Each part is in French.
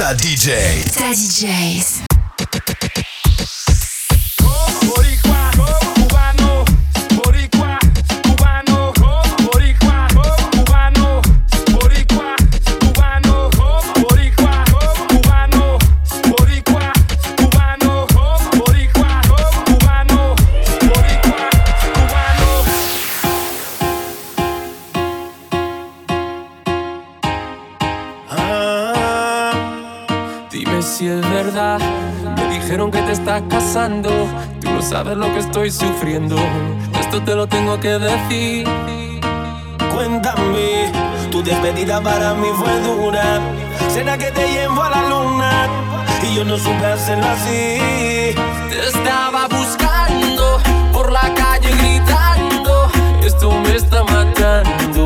Ta DJ. Ta DJs. está casando. Tú no sabes lo que estoy sufriendo. Esto te lo tengo que decir. Cuéntame, tu despedida para mí fue dura. Será que te llevo a la luna y yo no supe hacerlo así. Te estaba buscando por la calle gritando. Esto me está matando.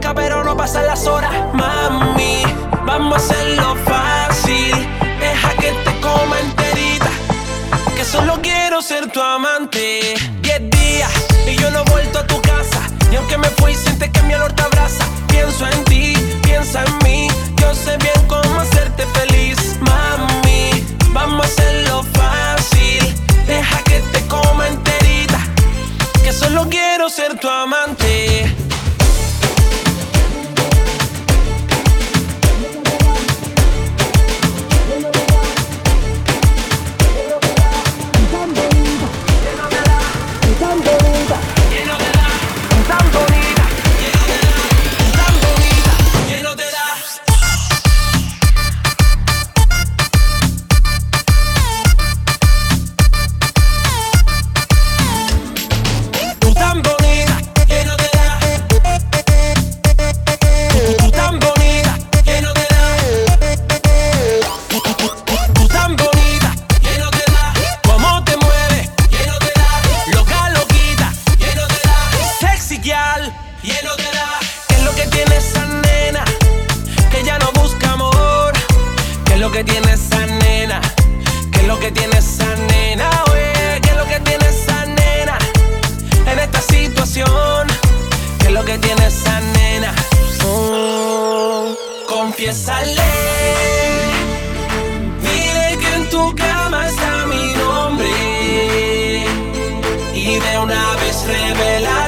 pero no pasan las horas. Mami, vamos a hacerlo fácil. Deja que te coma enterita. Que solo quiero ser tu amante. Diez días y yo no he vuelto a tu casa. Y aunque me fui, siente que mi olor te abraza. Pienso en ti, piensa en mí. Yo sé bien Sale, pide que en tu cama está mi nombre y de una vez revela.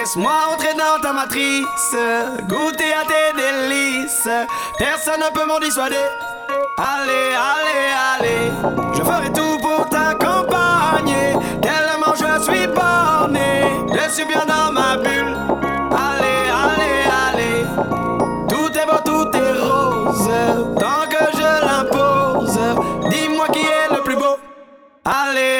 Laisse-moi entrer dans ta matrice, goûter à tes délices. Personne ne peut m'en dissuader. Allez, allez, allez, je ferai tout pour t'accompagner. Tellement je suis borné, je suis bien dans ma bulle. Allez, allez, allez, tout est beau, tout est rose. Tant que je l'impose, dis-moi qui est le plus beau. Allez.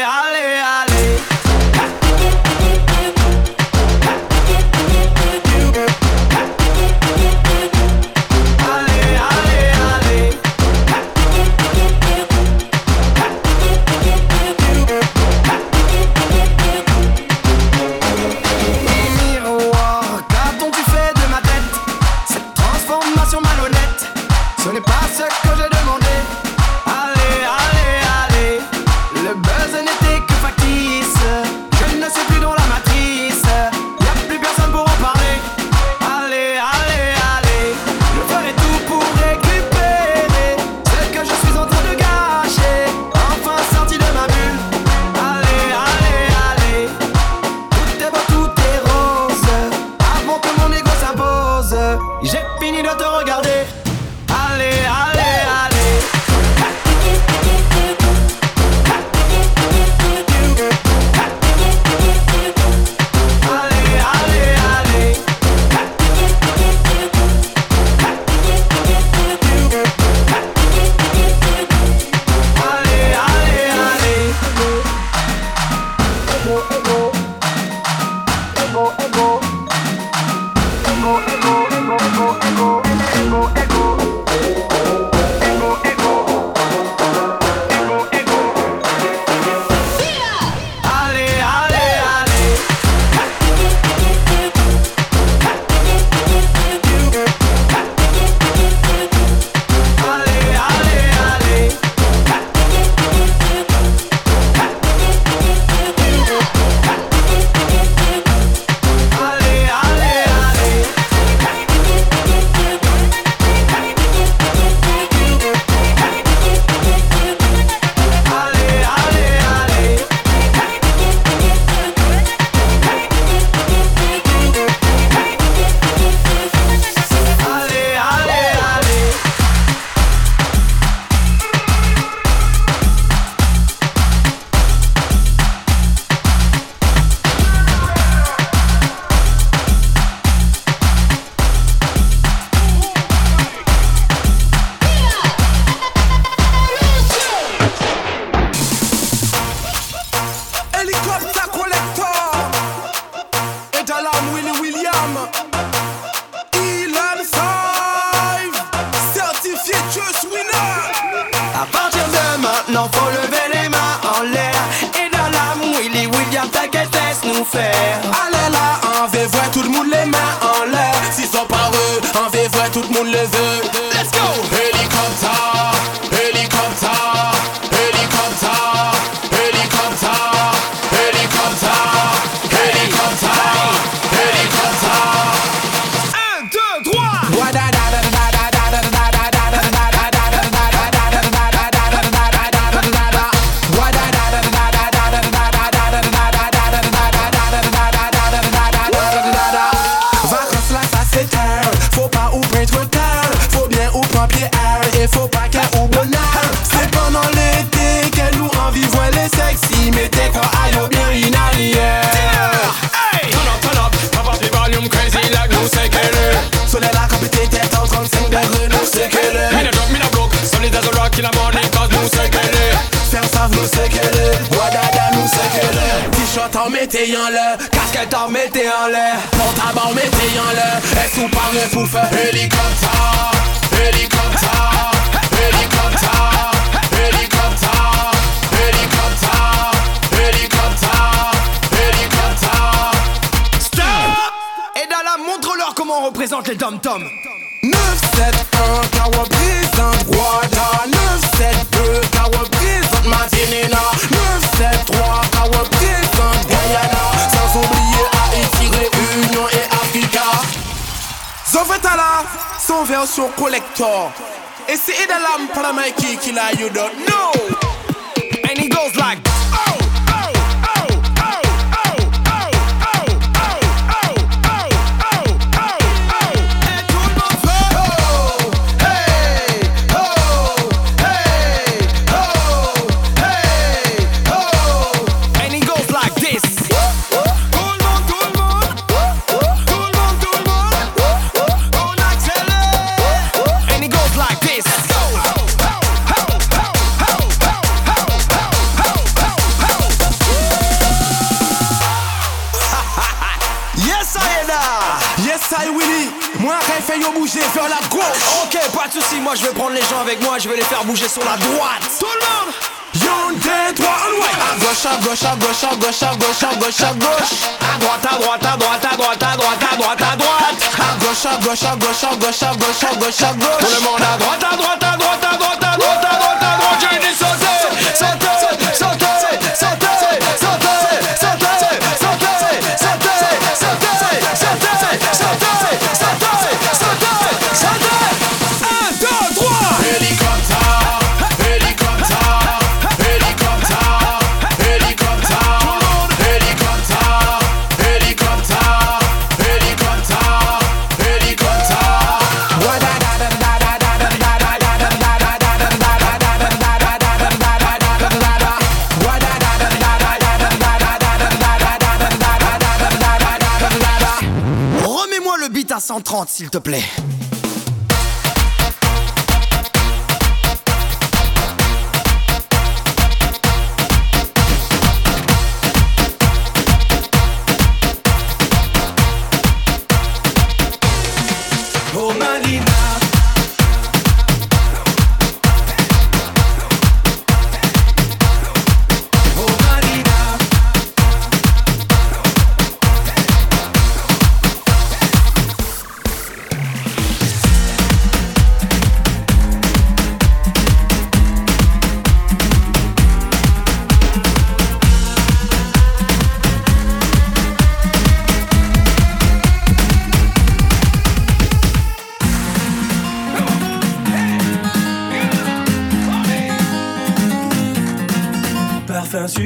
en mettez en l'air, casquette en mettez en l'air, pantalon mettez en l'air, et sous par le pouf, hélicoptère, hélicoptère, hélicoptère, hélicoptère, hélicoptère, hélicoptère, hélicoptère. Stop! Et dans la montre-leur comment on représente les dom-toms. 971 car représente Wada 972 car Sainte 973 à Guyana. Sans oublier Haïti, Réunion et Africa. Zovetala, son version collector. Et c'est Idalam Palamaki qui la you don't know. And it goes like bouger vers la gauche. Ok, pas de soucis, moi je vais prendre les gens avec moi, je vais les faire bouger sur la droite. Tout le monde Yon, deux, trois, on ouais. À gauche, à gauche, à gauche, à gauche, à gauche, à gauche, à gauche. À droite, à droite, à droite, à droite, à droite, à droite, à droite. À gauche, à gauche, à gauche, à gauche, à gauche, à gauche, à gauche. Tout le monde à droite, à droite, à droite, à droite, à droite, à droite, à droite. S'il te plaît.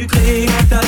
Sucré, ta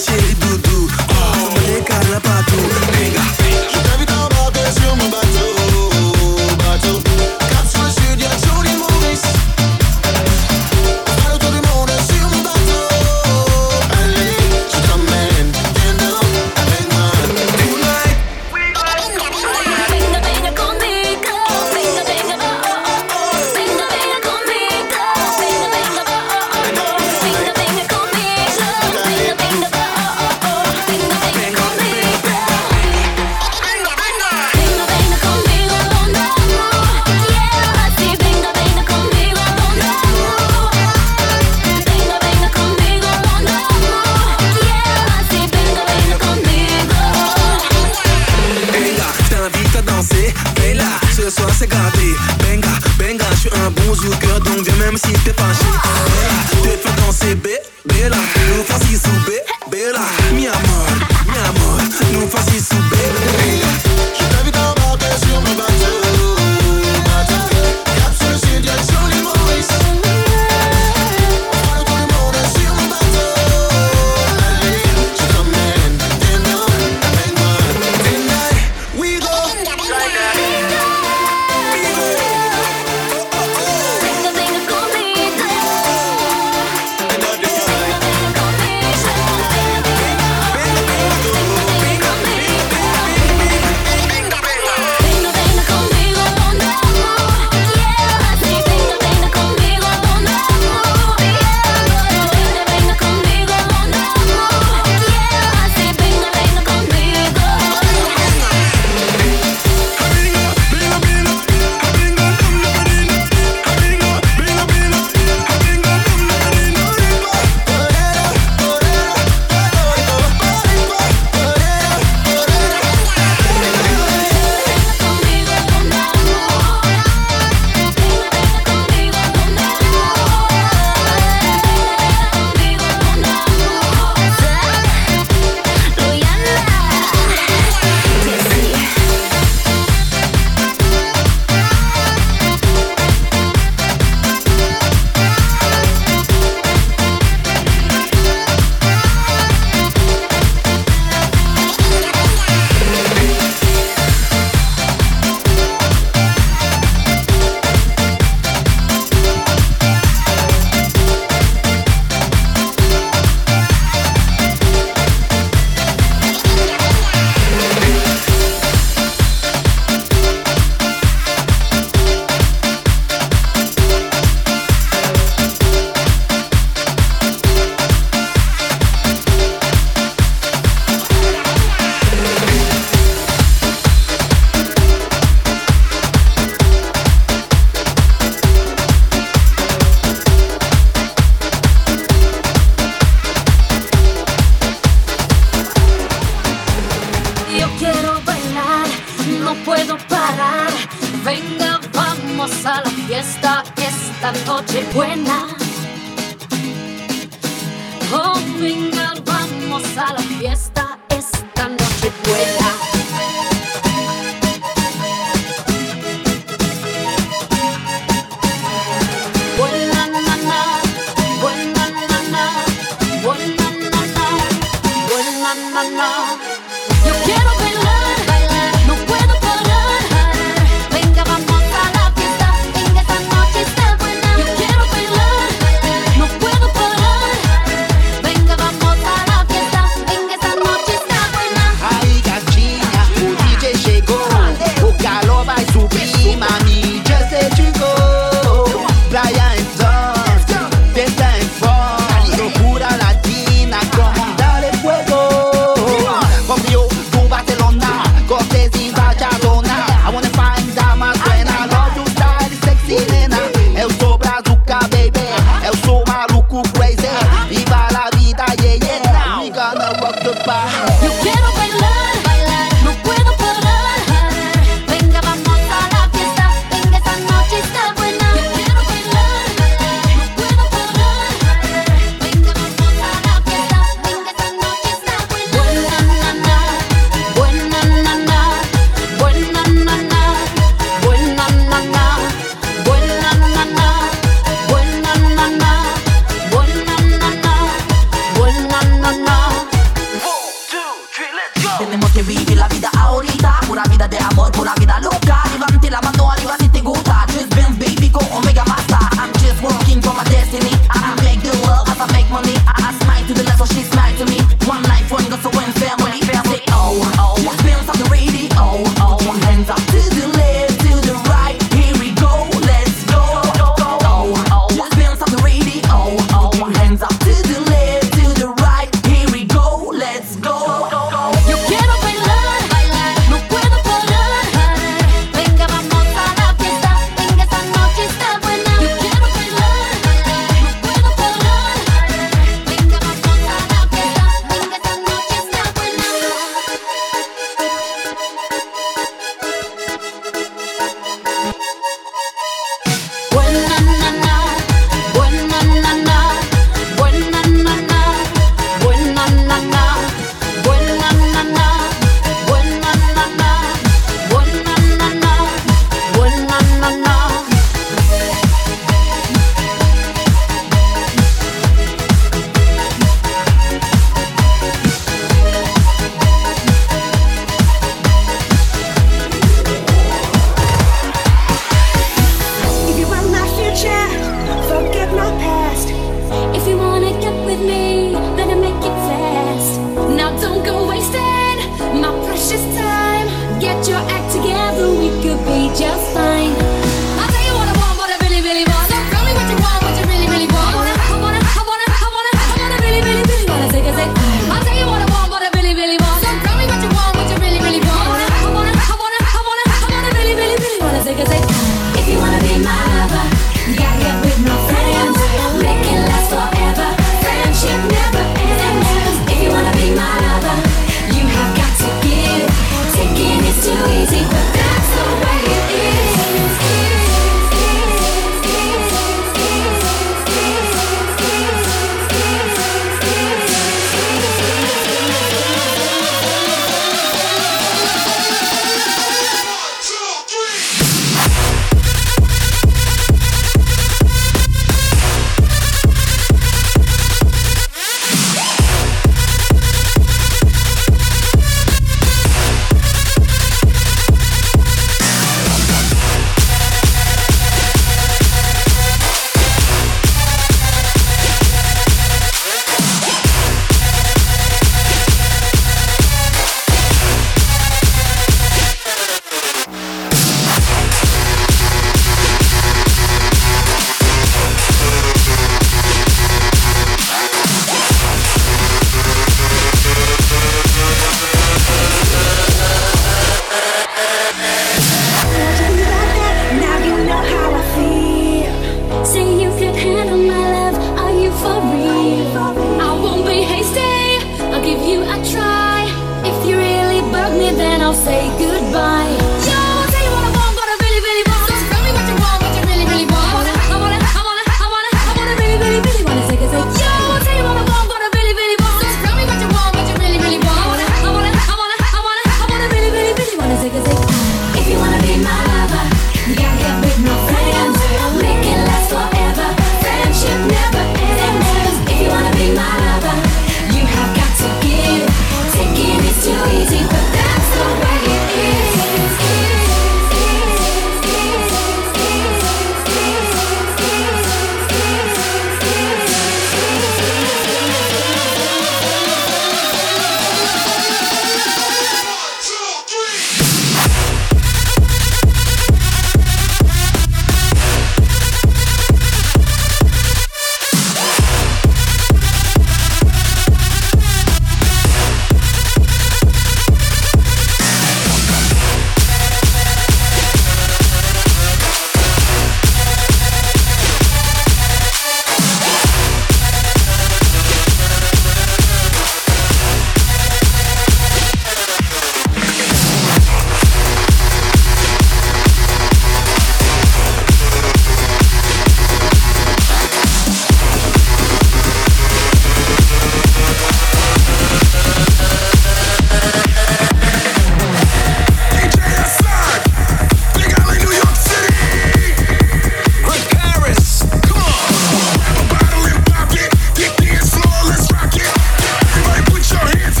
shiri dudu, oh. Mane kala patu.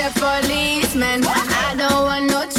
Mr. Policeman, I don't want no